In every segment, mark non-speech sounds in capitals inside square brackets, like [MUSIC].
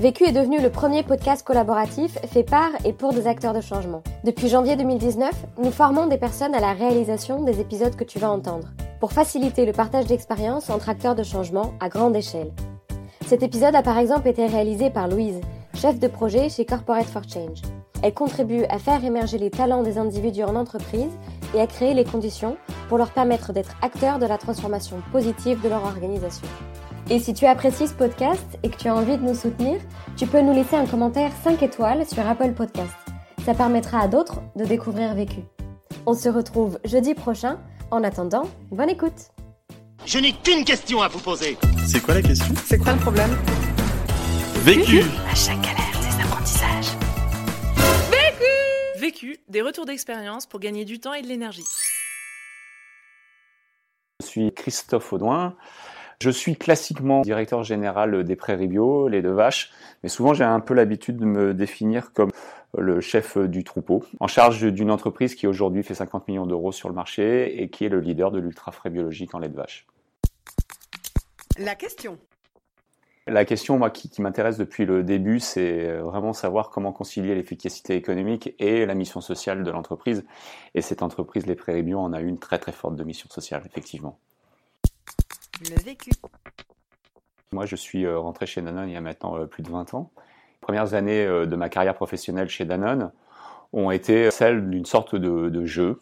Vécu est devenu le premier podcast collaboratif fait par et pour des acteurs de changement. Depuis janvier 2019, nous formons des personnes à la réalisation des épisodes que tu vas entendre, pour faciliter le partage d'expériences entre acteurs de changement à grande échelle. Cet épisode a par exemple été réalisé par Louise, chef de projet chez Corporate for Change. Elle contribue à faire émerger les talents des individus en entreprise et à créer les conditions pour leur permettre d'être acteurs de la transformation positive de leur organisation. Et si tu apprécies ce podcast et que tu as envie de nous soutenir, tu peux nous laisser un commentaire 5 étoiles sur Apple Podcast. Ça permettra à d'autres de découvrir Vécu. On se retrouve jeudi prochain. En attendant, bonne écoute. Je n'ai qu'une question à vous poser. C'est quoi la question? C'est quoi le problème? Vécu À chaque galère, des apprentissages. Vécu, des retours d'expérience pour gagner du temps et de l'énergie. Je suis Christophe Audouin. Je suis classiquement directeur général des prairies bio, les deux vaches, mais souvent j'ai un peu l'habitude de me définir comme le chef du troupeau, en charge d'une entreprise qui aujourd'hui fait 50 millions d'euros sur le marché et qui est le leader de l'ultra frais biologique en lait de vache. La question. La question, moi, qui, qui m'intéresse depuis le début, c'est vraiment savoir comment concilier l'efficacité économique et la mission sociale de l'entreprise. Et cette entreprise, les Prairies Bio, en a une très très forte de mission sociale, effectivement. Le vécu. Moi, je suis euh, rentré chez Danone il y a maintenant euh, plus de 20 ans. Les premières années euh, de ma carrière professionnelle chez Danone ont été celles d'une sorte de, de jeu.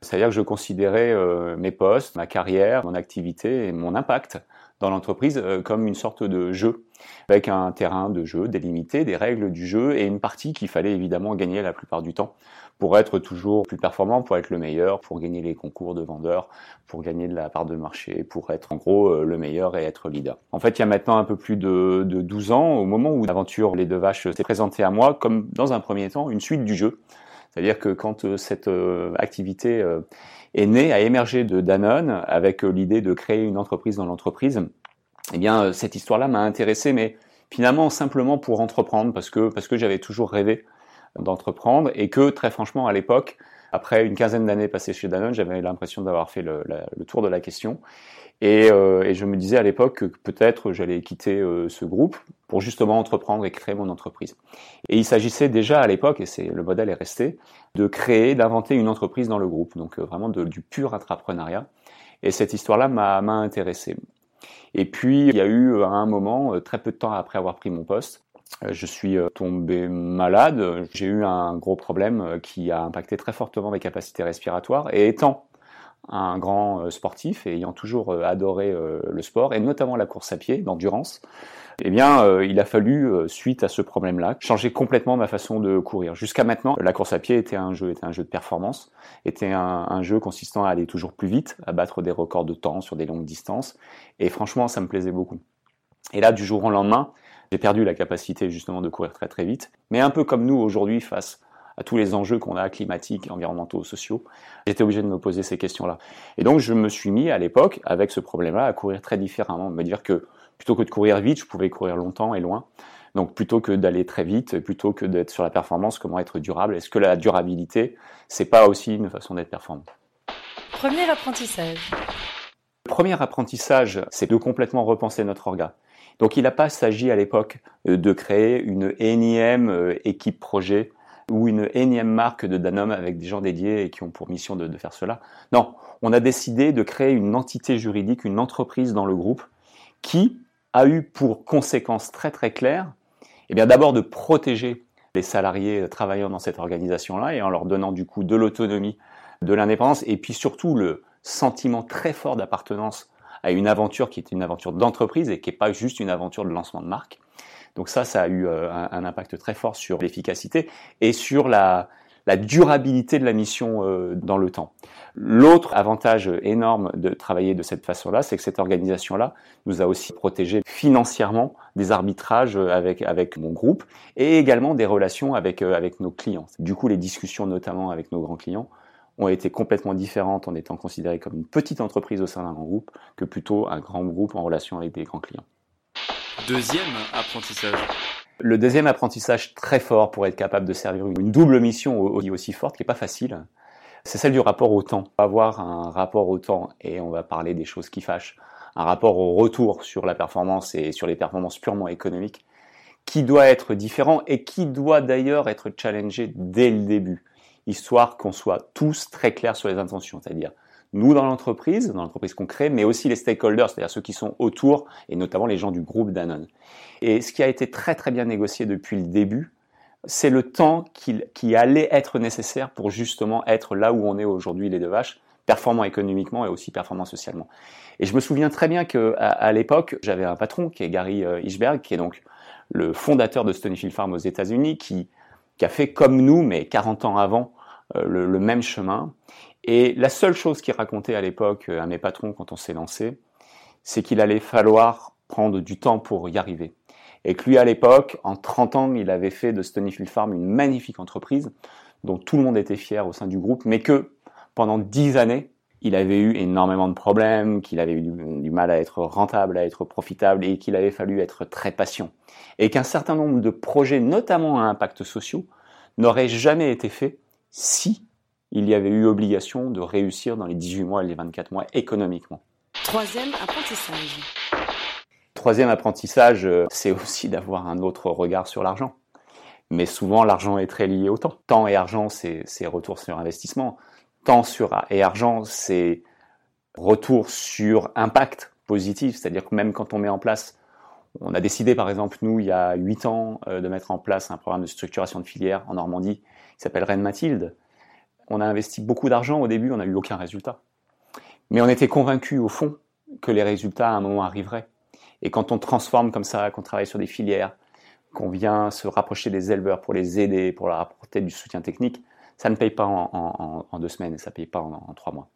C'est-à-dire que je considérais mes postes, ma carrière, mon activité et mon impact dans l'entreprise comme une sorte de jeu, avec un terrain de jeu délimité, des règles du jeu et une partie qu'il fallait évidemment gagner la plupart du temps pour être toujours plus performant, pour être le meilleur, pour gagner les concours de vendeurs, pour gagner de la part de marché, pour être en gros le meilleur et être leader. En fait, il y a maintenant un peu plus de, de 12 ans, au moment où l'aventure Les Deux Vaches s'est présentée à moi, comme dans un premier temps, une suite du jeu. C'est-à-dire que quand cette activité est née, a émergé de Danone, avec l'idée de créer une entreprise dans l'entreprise, eh bien, cette histoire-là m'a intéressé, mais finalement simplement pour entreprendre, parce que, parce que j'avais toujours rêvé d'entreprendre et que très franchement à l'époque, après une quinzaine d'années passées chez Danone, j'avais l'impression d'avoir fait le, la, le, tour de la question et, euh, et je me disais à l'époque que peut-être j'allais quitter euh, ce groupe pour justement entreprendre et créer mon entreprise. Et il s'agissait déjà à l'époque, et c'est le modèle est resté, de créer, d'inventer une entreprise dans le groupe, donc euh, vraiment de, du pur entrepreneuriat. Et cette histoire-là m'a intéressé. Et puis il y a eu à un moment, très peu de temps après avoir pris mon poste, je suis tombé malade, j'ai eu un gros problème qui a impacté très fortement mes capacités respiratoires et étant un grand sportif et ayant toujours adoré le sport et notamment la course à pied d'endurance, eh bien, il a fallu, suite à ce problème-là, changer complètement ma façon de courir. Jusqu'à maintenant, la course à pied était un jeu, était un jeu de performance, était un, jeu consistant à aller toujours plus vite, à battre des records de temps sur des longues distances. Et franchement, ça me plaisait beaucoup. Et là, du jour au lendemain, j'ai perdu la capacité justement de courir très très vite. Mais un peu comme nous aujourd'hui face à tous les enjeux qu'on a climatiques, environnementaux, sociaux, j'étais obligé de me poser ces questions-là. Et donc je me suis mis à l'époque, avec ce problème-là, à courir très différemment, me dire que plutôt que de courir vite, je pouvais courir longtemps et loin. Donc plutôt que d'aller très vite, plutôt que d'être sur la performance, comment être durable? Est-ce que la durabilité, c'est pas aussi une façon d'être performant? Premier apprentissage. Le premier apprentissage, c'est de complètement repenser notre orga. Donc il n'a pas s'agi à l'époque de créer une énième équipe projet ou une énième marque de Danone avec des gens dédiés et qui ont pour mission de, faire cela. Non, on a décidé de créer une entité juridique, une entreprise dans le groupe qui a eu pour conséquence très très claire, eh bien d'abord de protéger les salariés travaillant dans cette organisation-là et en leur donnant du coup de l'autonomie, de l'indépendance et puis surtout le sentiment très fort d'appartenance à une aventure qui est une aventure d'entreprise et qui n'est pas juste une aventure de lancement de marque. Donc ça, ça a eu un, un impact très fort sur l'efficacité et sur la, la durabilité de la mission euh, dans le temps. L'autre avantage énorme de travailler de cette façon-là, c'est que cette organisation-là nous a aussi protégés financièrement des arbitrages avec, avec mon groupe et également des relations avec, euh, avec nos clients. Du coup, les discussions notamment avec nos grands clients ont été complètement différentes en étant considérées comme une petite entreprise au sein d'un grand groupe que plutôt un grand groupe en relation avec des grands clients. Deuxième apprentissage. Le deuxième apprentissage très fort pour être capable de servir une double mission aussi forte, qui n'est pas facile, c'est celle du rapport au temps. Avoir un rapport au temps, et on va parler des choses qui fâchent, un rapport au retour sur la performance et sur les performances purement économiques, qui doit être différent et qui doit d'ailleurs être challengé dès le début, histoire qu'on soit tous très clairs sur les intentions, c'est-à-dire nous dans l'entreprise, dans l'entreprise qu'on crée, mais aussi les stakeholders, c'est-à-dire ceux qui sont autour, et notamment les gens du groupe Danone. Et ce qui a été très très bien négocié depuis le début, c'est le temps qui, allait être nécessaire pour justement être là où on est aujourd'hui les deux vaches, performant économiquement et aussi performant socialement. Et je me souviens très bien que à, l'époque, j'avais un patron qui est Gary euh, Ishberg, qui est donc le fondateur de Stonyfield Farm aux États-Unis, qui, a fait comme nous, mais 40 ans avant, euh, le, même chemin. Et la seule chose qu'il racontait à l'époque euh, à mes patrons quand on s'est lancé, c'est qu'il allait falloir prendre du temps pour y arriver. Et que lui, à l'époque, en 30 ans, il avait fait de Stonyfield Farm une magnifique entreprise dont tout le monde était fier au sein du groupe, mais que pendant 10 années, il avait eu énormément de problèmes, qu'il avait eu du, mal à être rentable, à être profitable, et qu'il avait fallu être très patient. Et qu'un certain nombre de projets, notamment à impact social, n'auraient jamais été faits si il y avait eu obligation de réussir dans les 18 mois et les 24 mois économiquement. Troisième apprentissage. Troisième apprentissage, euh, c'est aussi d'avoir un autre regard sur l'argent. Mais souvent, l'argent est très lié au temps. Temps et argent, c'est retour sur investissement. Temps sur, et argent, c'est retour sur impact positif. C'est-à-dire que même quand on met en place, on a décidé par exemple, nous, il y a 8 ans, euh, de mettre en place un programme de structuration de filière en Normandie qui s'appelle Reine Mathilde on a investi beaucoup d'argent au début, on n'a eu aucun résultat. Mais on était convaincu au fond que les résultats à un moment arriveraient. Et quand on transforme comme ça, qu'on travaille sur des filières, qu'on vient se rapprocher des éleveurs pour les aider, pour leur apporter du soutien technique, ça ne paye pas en, deux semaines ça ne paye pas en, trois mois.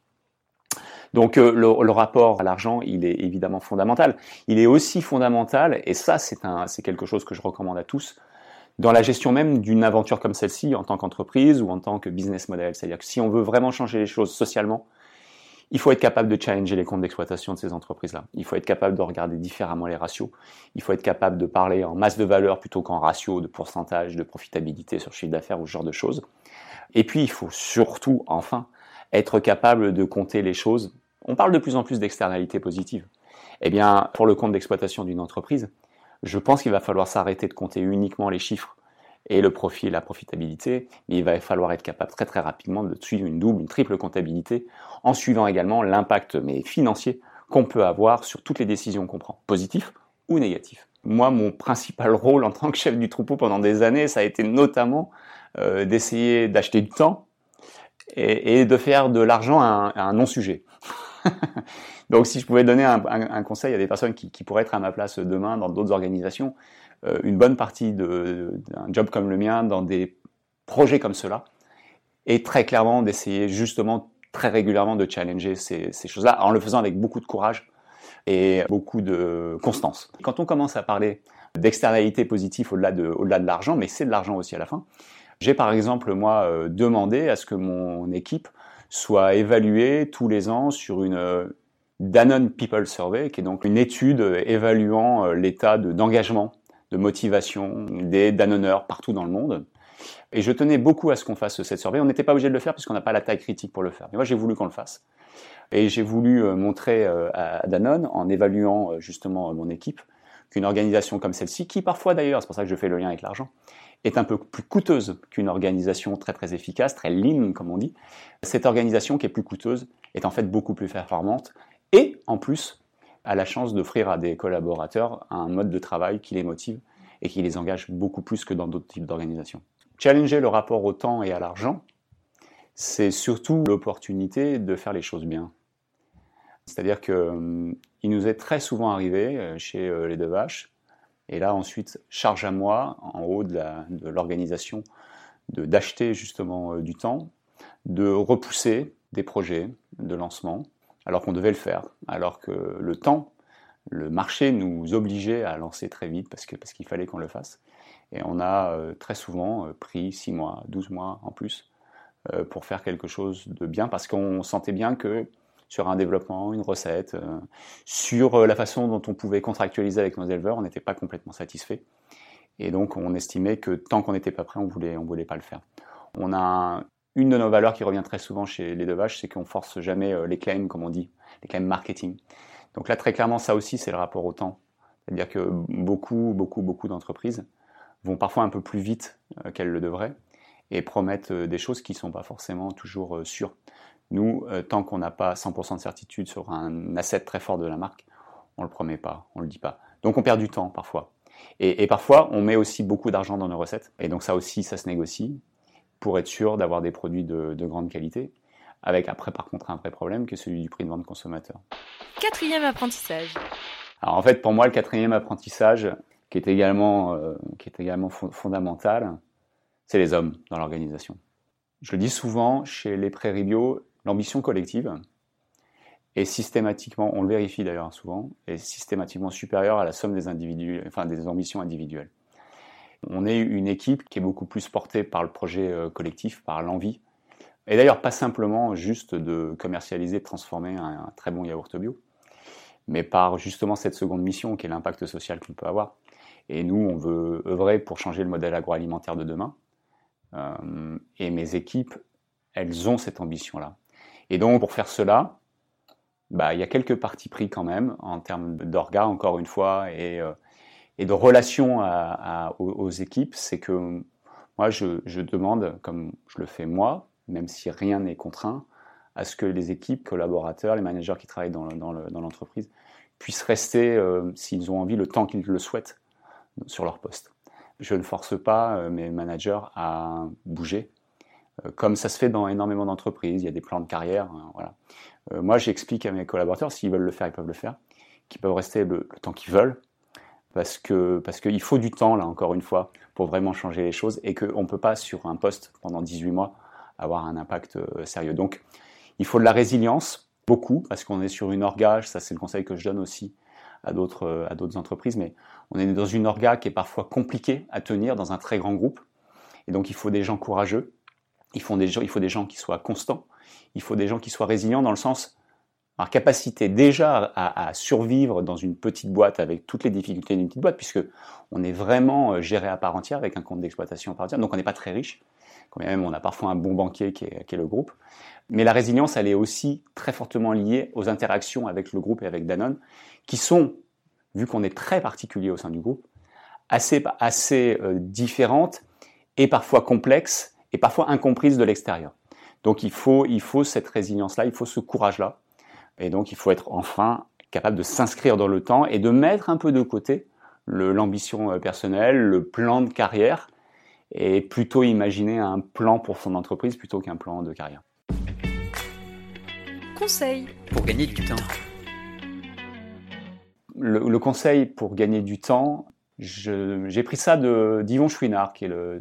Donc euh, le, rapport à l'argent, il est évidemment fondamental. Il est aussi fondamental, et ça c'est quelque chose que je recommande à tous, dans la gestion même d'une aventure comme celle-ci en tant qu'entreprise ou en tant que business model. C'est-à-dire que si on veut vraiment changer les choses socialement, il faut être capable de challenger les comptes d'exploitation de ces entreprises-là. Il faut être capable de regarder différemment les ratios. Il faut être capable de parler en masse de valeur plutôt qu'en ratio de pourcentage de profitabilité sur chiffre d'affaires ou ce genre de choses. Et puis, il faut surtout, enfin, être capable de compter les choses. On parle de plus en plus d'externalités positives. Eh bien, pour le compte d'exploitation d'une entreprise, je pense qu'il va falloir s'arrêter de compter uniquement les chiffres et le profit et la profitabilité, mais il va falloir être capable très très rapidement de suivre une double, une triple comptabilité, en suivant également l'impact financier qu'on peut avoir sur toutes les décisions qu'on prend, positif ou négatif. Moi, mon principal [LAUGHS] rôle en tant que chef du troupeau pendant des années, ça a été notamment euh, d'essayer d'acheter du temps et, de faire de l'argent un non-sujet. [LAUGHS] Donc si je pouvais donner un, conseil à des personnes qui, pourraient être à ma place demain dans d'autres organisations, euh, une bonne partie d'un job comme le mien, dans des projets comme cela, est très clairement d'essayer justement très régulièrement de challenger ces, choses-là, en le faisant avec beaucoup de courage et beaucoup de constance. Quand on commence à parler d'externalité positive au-delà de, au de l'argent, mais c'est de l'argent aussi à la fin, j'ai par exemple moi euh, demandé à ce que mon équipe soit évaluée tous les ans sur une, Danone People Survey, qui est donc une étude évaluant euh, l'état d'engagement, de, motivation des Danoneurs partout dans le monde. Et je tenais beaucoup à ce qu'on fasse cette survey. On n'était pas obligé de le faire puisqu'on n'a pas la taille critique pour le faire. Mais moi, j'ai voulu qu'on le fasse. Et j'ai voulu euh, montrer euh, à Danone, en évaluant justement mon équipe, qu'une organisation comme celle-ci, qui parfois d'ailleurs, c'est pour ça que je fais le lien avec l'argent, est un peu plus coûteuse qu'une organisation très très efficace, très lean comme on dit. Cette organisation qui est plus coûteuse est en fait beaucoup plus performante et en plus a la chance d'offrir à des collaborateurs un mode de travail qui les motive et qui les engage beaucoup plus que dans d'autres types d'organisations. Challenger le rapport au temps et à l'argent, c'est surtout l'opportunité de faire les choses bien. C'est-à-dire qu'il hum, nous est très souvent arrivé euh, chez euh, les deux vaches, et là ensuite charge à moi, en haut de l'organisation, d'acheter justement du temps, de repousser des projets de lancement, alors qu'on devait le faire, alors que le temps, le marché nous obligeait à lancer très vite parce qu'il fallait qu'on le fasse. Et on a euh, très souvent euh, pris 6 mois, 12 mois en plus euh, pour faire quelque chose de bien parce qu'on sentait bien que sur un développement, une recette, sur la façon dont on pouvait contractualiser avec nos éleveurs, on n'était pas complètement satisfait. Et donc on estimait que tant qu'on n'était pas prêt, on on voulait pas le faire. On a une de nos valeurs qui revient très souvent chez les deux vaches, c'est qu'on force jamais les claims, comme on dit, les claims marketing. Donc là, très clairement, ça aussi, c'est le rapport au temps. C'est-à-dire que beaucoup, beaucoup, beaucoup d'entreprises vont parfois un peu plus vite euh, qu'elles le devraient et promettent euh, des choses qui ne sont pas forcément toujours euh, sûres. Nous, tant qu'on n'a pas 100% de certitude sur un asset très fort de la marque, on ne le promet pas, on ne le dit pas. Donc on perd du temps parfois. Et, parfois, on met aussi beaucoup d'argent dans nos recettes. Et donc ça aussi, ça se négocie pour être sûr d'avoir des produits de, de grande qualité avec après par contre un vrai problème que celui du prix de vente consommateur. Quatrième apprentissage. Alors en fait pour moi le quatrième apprentissage qui est également, euh, qui est également fondamental, c'est les hommes dans l'organisation. Je le dis souvent chez les prairies bio, l'ambition collective est systématiquement, on le vérifie d'ailleurs souvent, est systématiquement supérieure à la somme des individus, enfin des ambitions individuelles. On est une équipe qui est beaucoup plus portée par le projet euh, collectif, par l'envie, et d'ailleurs, pas simplement juste de commercialiser, de transformer un, très bon yaourt bio, mais par justement cette seconde mission qui est l'impact social qu'on peut avoir. Et nous, on veut œuvrer pour changer le modèle agroalimentaire de demain. Euh, et mes équipes, elles ont cette ambition-là. Et donc, pour faire cela, bah, il y a quelques parties pris quand même en termes d'orga, encore une fois, euh, et de relation aux, équipes. C'est que moi, je, demande, comme je le fais moi, même si rien n'est contraint, à ce que les équipes, collaborateurs, les managers qui travaillent dans, l'entreprise puissent rester, euh, s'ils ont envie, le temps qu'ils le souhaitent sur leur poste. Je ne force pas euh, mes managers à bouger, euh, comme ça se fait dans énormément d'entreprises. Il y a des plans de carrière. Hein, voilà. moi, j'explique à mes collaborateurs, s'ils veulent le faire, ils peuvent le faire, qu'ils peuvent rester le, temps qu'ils veulent, parce que parce qu'il faut du temps, là, encore une fois, pour vraiment changer les choses, et qu'on ne peut pas, sur un poste, pendant 18 mois, avoir un impact euh, sérieux. Donc, il faut de la résilience, beaucoup, parce qu'on est sur une orgage, ça c'est le conseil que je donne aussi à d'autres euh, à d'autres entreprises, mais on est dans une orga qui est parfois compliquée à tenir dans un très grand groupe, et donc il faut des gens courageux, il faut des gens, il faut des gens qui soient constants, il faut des gens qui soient résilients dans le sens leur capacité déjà à, survivre dans une petite boîte avec toutes les difficultés d'une petite boîte, puisque on est vraiment euh, géré à part entière avec un compte d'exploitation à part entière, donc on n'est pas très riche quand même on a parfois un bon banquier qui est, le groupe. Mais la résilience, elle est aussi très fortement liée aux interactions avec le groupe et avec Danone, qui sont, vu qu'on est très particulier au sein du groupe, assez, assez euh, différentes et parfois complexes et parfois incomprises de l'extérieur. Donc il faut, il faut cette résilience-là, il faut ce courage-là. Et donc il faut être enfin capable de s'inscrire dans le temps et de mettre un peu de côté l'ambition euh, personnelle, le plan de carrière, et plutôt imaginer un plan pour son entreprise plutôt qu'un plan de carrière. Conseil pour gagner du temps. Le, conseil pour gagner du temps, j'ai pris ça de d'Yvon Chouinard, qui est le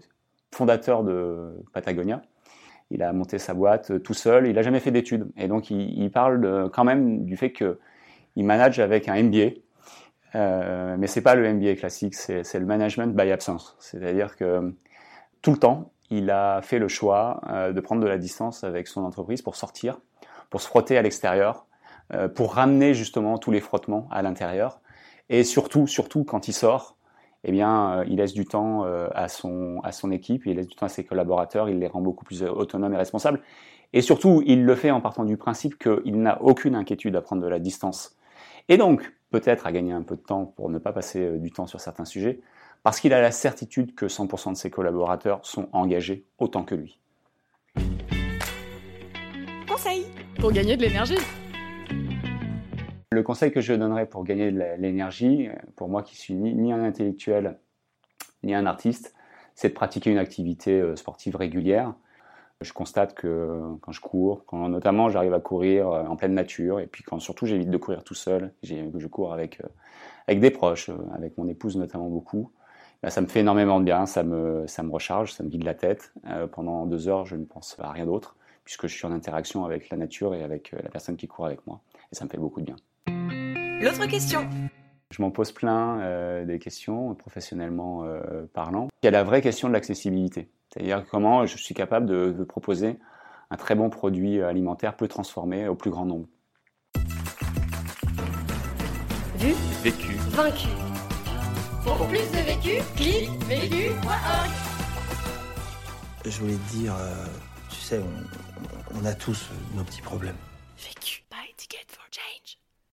fondateur de Patagonia. Il a monté sa boîte tout seul, il n'a jamais fait d'études. Et donc il, parle quand même du fait qu'il manage avec un MBA. Euh, mais c'est pas le MBA classique, c'est le management by absence. C'est-à-dire que tout le temps, il a fait le choix euh, de prendre de la distance avec son entreprise pour sortir, pour se frotter à l'extérieur, euh, pour ramener justement tous les frottements à l'intérieur. Et surtout, surtout quand il sort, eh bien, euh, il laisse du temps à son à son équipe, il laisse du temps à ses collaborateurs, il les rend beaucoup plus autonomes et responsables. Et surtout, il le fait en partant du principe qu'il n'a aucune inquiétude à prendre de la distance. Et donc, peut-être à gagner un peu de temps pour ne pas passer du temps sur certains sujets, parce qu'il a la certitude que 100% de ses collaborateurs sont engagés autant que lui. Conseil pour gagner de l'énergie. Le conseil que je donnerais pour gagner de l'énergie, pour moi qui suis ni, un intellectuel ni un artiste, c'est de pratiquer une activité euh, sportive régulière. Je constate que quand je cours, quand notamment j'arrive à courir euh, en pleine nature, et puis quand surtout j'évite de courir tout seul, je cours avec, euh, avec des proches, avec mon épouse notamment beaucoup, Bah, ça me fait énormément de bien, ça me, ça me recharge, ça me vide la tête. Euh, pendant deux heures, je ne pense à rien d'autre, puisque je suis en interaction avec la nature et avec euh, la personne qui court avec moi. Et ça me fait beaucoup de bien. L'autre question. Je m'en pose plein euh, des questions, professionnellement euh, parlant. Il y a la vraie question de l'accessibilité. C'est-à-dire comment je suis capable de, de proposer un très bon produit alimentaire peu transformé au plus grand nombre. Vu, Vécu. vaincu. Pour plus de vécu, clique vécu.org. Je voulais te dire, euh, tu sais, on, on a tous nos petits problèmes. Vécu.